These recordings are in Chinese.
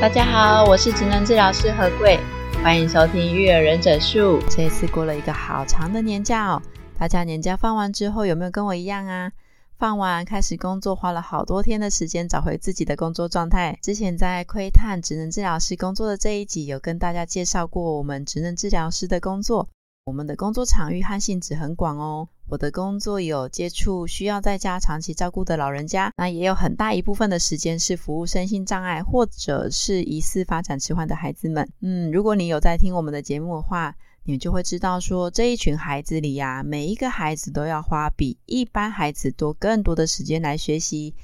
大家好，我是职能治疗师何贵，欢迎收听育儿忍者术。这一次过了一个好长的年假哦，大家年假放完之后有没有跟我一样啊？放完开始工作，花了好多天的时间找回自己的工作状态。之前在窥探职能治疗师工作的这一集，有跟大家介绍过我们职能治疗师的工作。我们的工作场域和性质很广哦。我的工作有接触需要在家长期照顾的老人家，那也有很大一部分的时间是服务身心障碍或者是疑似发展迟缓的孩子们。嗯，如果你有在听我们的节目的话，你就会知道说，这一群孩子里呀，每一个孩子都要花比一般孩子多更多的时间来学习。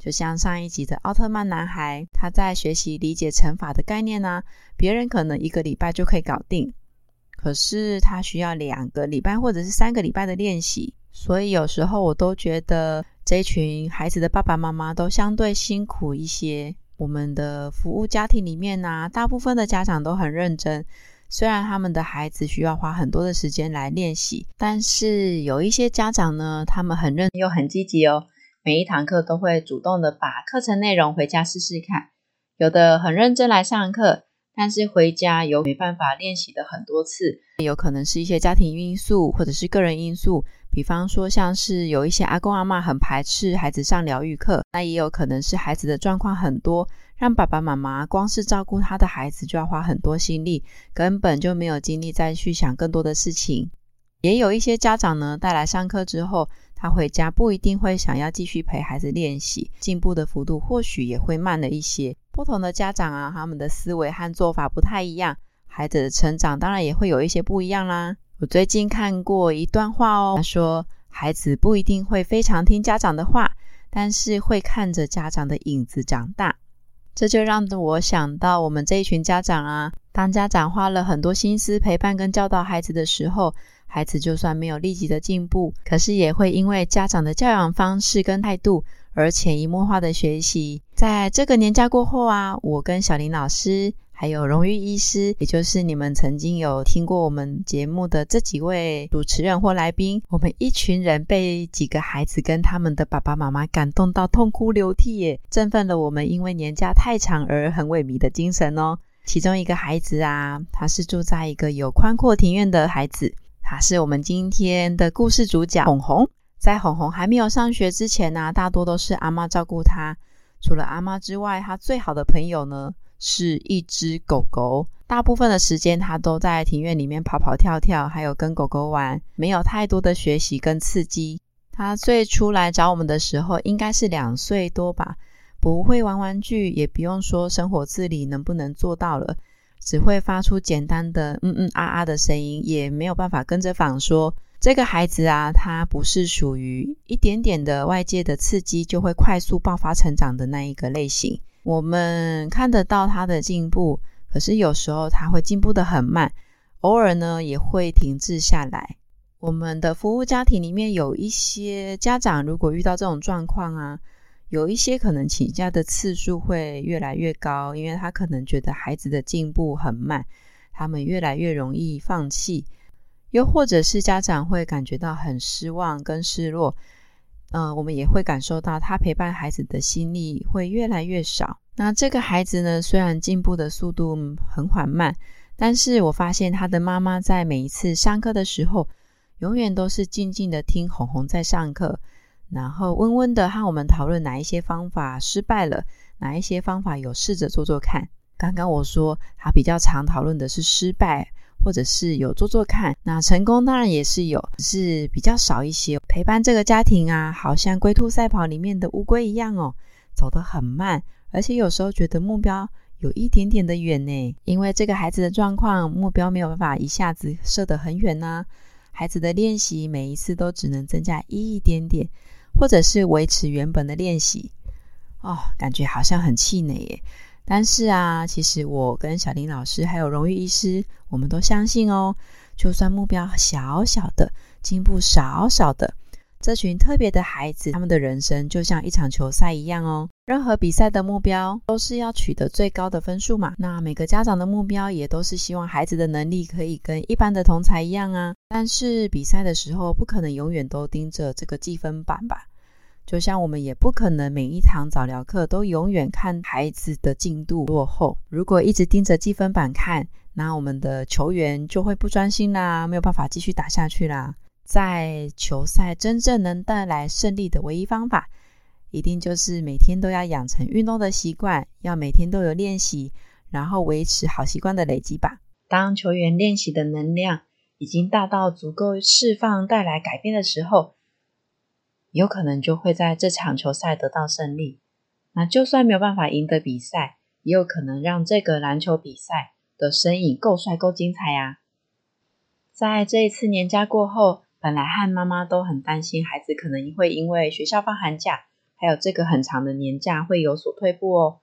就像上一集的奥特曼男孩，他在学习理解乘法的概念呢，别人可能一个礼拜就可以搞定。可是他需要两个礼拜或者是三个礼拜的练习，所以有时候我都觉得这群孩子的爸爸妈妈都相对辛苦一些。我们的服务家庭里面呢、大部分的家长都很认真，虽然他们的孩子需要花很多的时间来练习，但是有一些家长呢，他们很认又很积极哦，每一堂课都会主动的把课程内容回家试试看，有的很认真来上课。但是回家有没办法练习的很多次，有可能是一些家庭因素或者是个人因素，比方说像是有一些阿公阿嬷很排斥孩子上疗愈课，那也有可能是孩子的状况很多，让爸爸妈妈光是照顾他的孩子就要花很多心力，根本就没有精力再去想更多的事情。也有一些家长呢，带来上课之后，他回家不一定会想要继续陪孩子练习，进步的幅度或许也会慢了一些。不同的家长啊，他们的思维和做法不太一样，孩子的成长当然也会有一些不一样啦。我最近看过一段话哦，他说孩子不一定会非常听家长的话，但是会看着家长的影子长大。这就让我想到我们这一群家长啊，当家长花了很多心思陪伴跟教导孩子的时候，孩子就算没有立即的进步，可是也会因为家长的教养方式跟态度而潜移默化的学习。在这个年假过后啊，我跟小林老师还有荣誉医师，也就是你们曾经有听过我们节目的这几位主持人或来宾，我们一群人被几个孩子跟他们的爸爸妈妈感动到痛哭流涕耶，振奋了我们因为年假太长而很萎靡的精神哦。其中一个孩子啊，他是住在一个有宽阔庭院的孩子，他是我们今天的故事主角红红。在红红还没有上学之前呢、大多都是阿妈照顾他。除了阿妈之外，他最好的朋友呢是一只狗狗。大部分的时间，他都在庭院里面跑跑跳跳，还有跟狗狗玩，没有太多的学习跟刺激。他最初来找我们的时候，应该是两岁多吧，不会玩玩具，也不用说生活自理能不能做到了，只会发出简单的嗯嗯啊啊的声音，也没有办法跟着仿说。这个孩子啊，他不是属于一点点的外界的刺激就会快速爆发成长的那一个类型。我们看得到他的进步，可是有时候他会进步得很慢，偶尔呢也会停滞下来。我们的服务家庭里面有一些家长，如果遇到这种状况啊，有一些可能请假的次数会越来越高，因为他可能觉得孩子的进步很慢，他们越来越容易放弃。又或者是家长会感觉到很失望跟失落，嗯、我们也会感受到他陪伴孩子的心力会越来越少。那这个孩子呢，虽然进步的速度很缓慢，但是我发现他的妈妈在每一次上课的时候，永远都是静静的听红红在上课，然后温温的和我们讨论哪一些方法失败了，哪一些方法有试着做做看。刚刚我说他比较常讨论的是失败。或者是有做做看，那成功当然也是有，是比较少一些。陪伴这个家庭啊，好像龟兔赛跑里面的乌龟一样哦，走得很慢，而且有时候觉得目标有一点点的远呢。因为这个孩子的状况，目标没有办法一下子设得很远呢、孩子的练习每一次都只能增加一点点，或者是维持原本的练习。哦，感觉好像很气馁耶。但是啊，其实我跟小林老师还有荣誉医师，我们都相信哦，就算目标小小的，进步少少的，这群特别的孩子，他们的人生就像一场球赛一样哦。任何比赛的目标都是要取得最高的分数嘛。那每个家长的目标也都是希望孩子的能力可以跟一般的同才一样啊。但是比赛的时候，不可能永远都盯着这个计分板吧？就像我们也不可能每一堂早疗课都永远看孩子的进度落后。如果一直盯着积分板看，那我们的球员就会不专心啦，没有办法继续打下去啦。在球赛真正能带来胜利的唯一方法，一定就是每天都要养成运动的习惯，要每天都有练习，然后维持好习惯的累积吧。当球员练习的能量已经大到足够释放带来改变的时候，有可能就会在这场球赛得到胜利。那就算没有办法赢得比赛，也有可能让这个篮球比赛的身影够帅、够精彩呀、啊。在这一次年假过后，本来和妈妈都很担心孩子可能会因为学校放寒假，还有这个很长的年假会有所退步哦。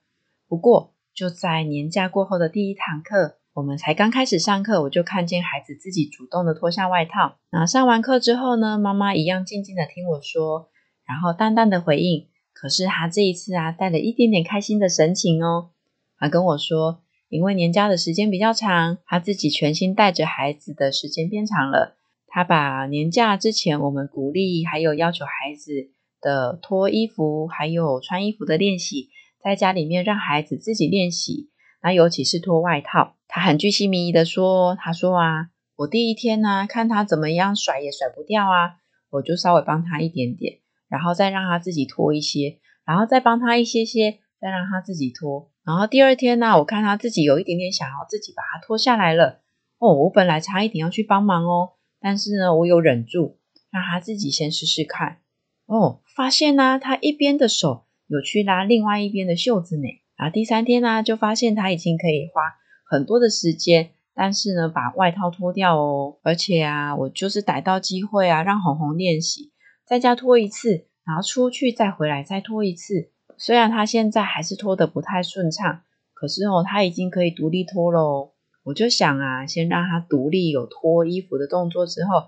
不过就在年假过后的第一堂课。我们才刚开始上课，我就看见孩子自己主动的脱下外套。那上完课之后呢，妈妈一样静静的听我说，然后淡淡的回应。可是他这一次啊，带了一点点开心的神情哦。他跟我说，因为年假的时间比较长，他自己全心带着孩子的时间变长了。他把年假之前我们鼓励还有要求孩子的脱衣服还有穿衣服的练习，在家里面让孩子自己练习。那尤其是脱外套，他很巨细靡遗的说：“他说啊，我第一天呢、看他怎么样甩也甩不掉啊，我就稍微帮他一点点，然后再让他自己脱一些，然后再帮他一些些，再让他自己脱。然后第二天呢、我看他自己有一点点想要自己把它脱下来了。哦，我本来差一点要去帮忙哦，但是呢，我有忍住，让他自己先试试看。哦，发现呢、他一边的手有去拉另外一边的袖子呢。”然后第三天呢、就发现他已经可以花很多的时间，但是呢，把外套脱掉哦。而且啊，我就是逮到机会啊，让红红练习，在家脱一次，然后出去再回来再脱一次。虽然他现在还是脱得不太顺畅，可是哦，他已经可以独立脱了哦。我就想啊，先让他独立有脱衣服的动作之后，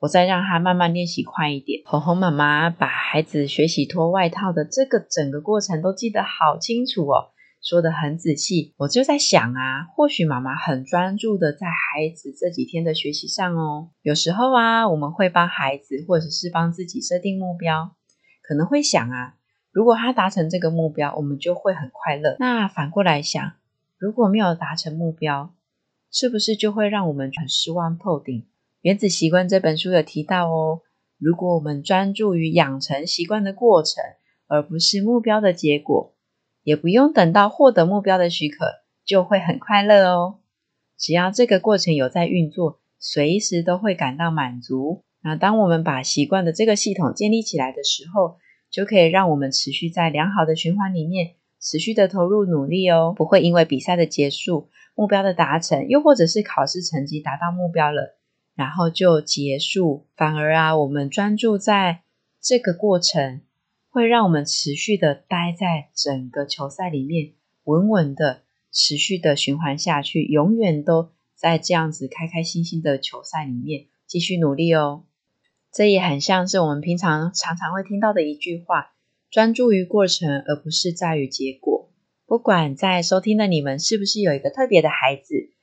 我再让他慢慢练习快一点。红红妈妈把孩子学习脱外套的这个整个过程都记得好清楚哦，说得很仔细。我就在想啊，或许妈妈很专注的在孩子这几天的学习上哦。有时候啊，我们会帮孩子或者是帮自己设定目标，可能会想啊，如果他达成这个目标，我们就会很快乐。那反过来想，如果没有达成目标，是不是就会让我们很失望透顶？《原子习惯》这本书有提到哦，如果我们专注于养成习惯的过程，而不是目标的结果，也不用等到获得目标的许可，就会很快乐哦。只要这个过程有在运作，随时都会感到满足。那当我们把习惯的这个系统建立起来的时候，就可以让我们持续在良好的循环里面，持续的投入努力哦，不会因为比赛的结束、目标的达成，又或者是考试成绩达到目标了。然后就结束，反而啊，我们专注在这个过程，会让我们持续的待在整个球赛里面，稳稳的持续的循环下去，永远都在这样子开开心心的球赛里面继续努力哦。这也很像是我们平常常常会听到的一句话：专注于过程，而不是在于结果。不管在收听的你们是不是有一个特别的孩子。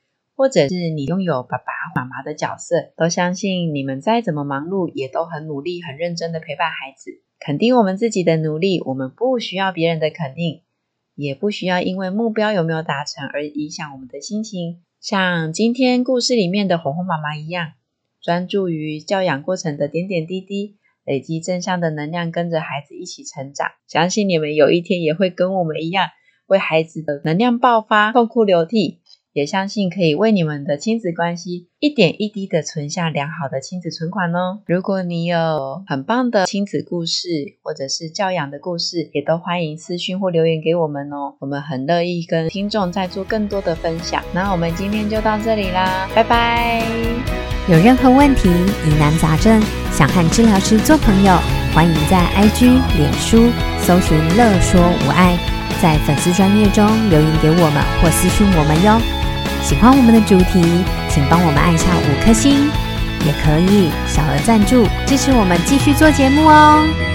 或者是你拥有爸爸妈妈的角色，都相信你们再怎么忙碌，也都很努力、很认真的陪伴孩子，肯定我们自己的努力。我们不需要别人的肯定，也不需要因为目标有没有达成而影响我们的心情。像今天故事里面的红红妈妈一样，专注于教养过程的点点滴滴，累积正向的能量，跟着孩子一起成长。相信你们有一天也会跟我们一样，为孩子的能量爆发，痛哭流涕。也相信可以为你们的亲子关系一点一滴的存下良好的亲子存款哦。如果你有很棒的亲子故事，或者是教养的故事，也都欢迎私讯或留言给我们哦。我们很乐意跟听众再做更多的分享。那我们今天就到这里啦，拜拜。有任何问题、疑难杂症，想和治疗师做朋友，欢迎在 IG、脸书搜寻“乐说无碍”。在粉丝专页中留言给我们或私讯我们哟。喜欢我们的主题，请帮我们按下五颗星，也可以小额赞助支持我们继续做节目哦。